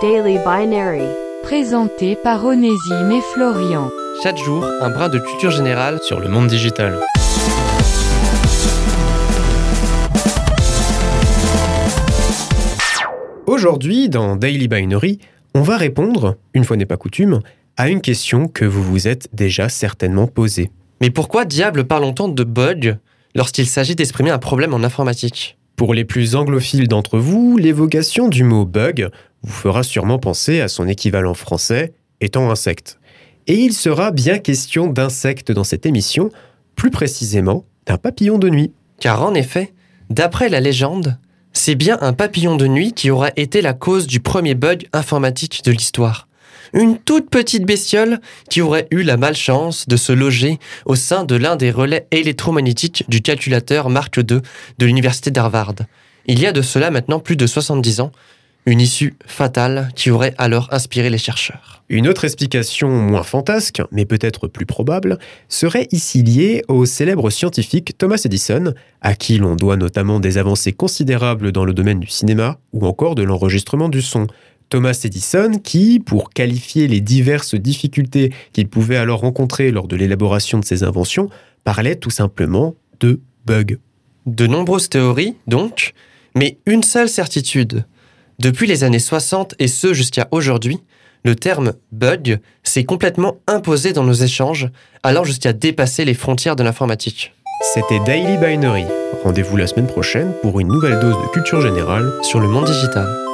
Daily Binary. Présenté par Onésime et Florian. Chaque jour, un brin de culture générale sur le monde digital. Aujourd'hui, dans Daily Binary, on va répondre, une fois n'est pas coutume, à une question que vous vous êtes déjà certainement posée. Mais pourquoi diable parlons tant de bug lorsqu'il s'agit d'exprimer un problème en informatique? Pour les plus anglophiles d'entre vous, l'évocation du mot bug vous fera sûrement penser à son équivalent français, étant insecte. Et il sera bien question d'insectes dans cette émission, plus précisément d'un papillon de nuit. Car en effet, d'après la légende, c'est bien un papillon de nuit qui aurait été la cause du premier bug informatique de l'histoire. Une toute petite bestiole qui aurait eu la malchance de se loger au sein de l'un des relais électromagnétiques du calculateur Mark II de l'université d'Harvard. Il y a de cela maintenant plus de 70 ans, une issue fatale qui aurait alors inspiré les chercheurs. Une autre explication moins fantasque, mais peut-être plus probable, serait ici liée au célèbre scientifique Thomas Edison, à qui l'on doit notamment des avancées considérables dans le domaine du cinéma ou encore de l'enregistrement du son. Thomas Edison qui, pour qualifier les diverses difficultés qu'il pouvait alors rencontrer lors de l'élaboration de ses inventions, parlait tout simplement de bugs. De nombreuses théories, donc, mais une seule certitude. Depuis les années 60 et ce jusqu'à aujourd'hui, le terme bug s'est complètement imposé dans nos échanges, allant jusqu'à dépasser les frontières de l'informatique. C'était Daily Binary. Rendez-vous la semaine prochaine pour une nouvelle dose de culture générale sur le monde digital.